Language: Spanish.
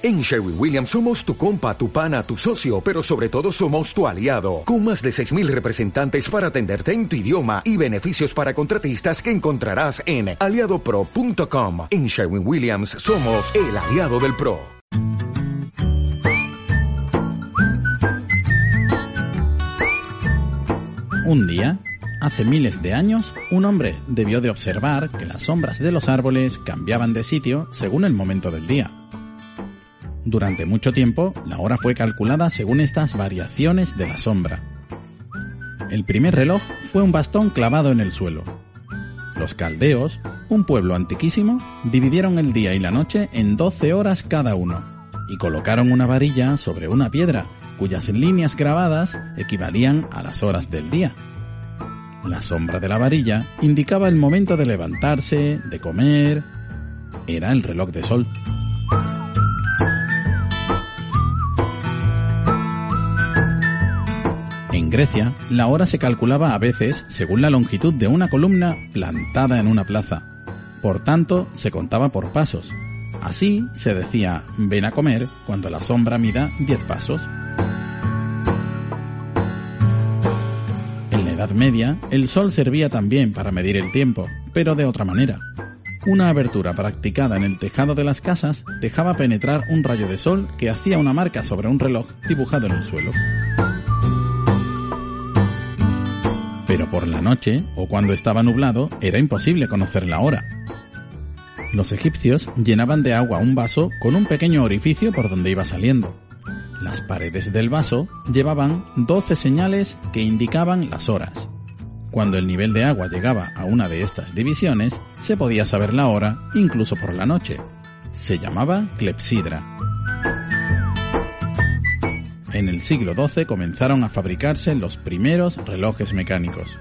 En Sherwin Williams somos tu compa, tu pana, tu socio, pero sobre todo somos tu aliado, con más de 6.000 representantes para atenderte en tu idioma y beneficios para contratistas que encontrarás en aliadopro.com. En Sherwin Williams somos el aliado del PRO. Un día, hace miles de años, un hombre debió de observar que las sombras de los árboles cambiaban de sitio según el momento del día. Durante mucho tiempo, la hora fue calculada según estas variaciones de la sombra. El primer reloj fue un bastón clavado en el suelo. Los caldeos, un pueblo antiquísimo, dividieron el día y la noche en 12 horas cada uno y colocaron una varilla sobre una piedra cuyas líneas grabadas equivalían a las horas del día. La sombra de la varilla indicaba el momento de levantarse, de comer. Era el reloj de sol. En Grecia, la hora se calculaba a veces según la longitud de una columna plantada en una plaza. Por tanto, se contaba por pasos. Así se decía, ven a comer cuando la sombra mida 10 pasos. En la Edad Media, el sol servía también para medir el tiempo, pero de otra manera. Una abertura practicada en el tejado de las casas dejaba penetrar un rayo de sol que hacía una marca sobre un reloj dibujado en el suelo. Pero por la noche, o cuando estaba nublado, era imposible conocer la hora. Los egipcios llenaban de agua un vaso con un pequeño orificio por donde iba saliendo. Las paredes del vaso llevaban 12 señales que indicaban las horas. Cuando el nivel de agua llegaba a una de estas divisiones, se podía saber la hora incluso por la noche. Se llamaba clepsidra. En el siglo XII comenzaron a fabricarse los primeros relojes mecánicos.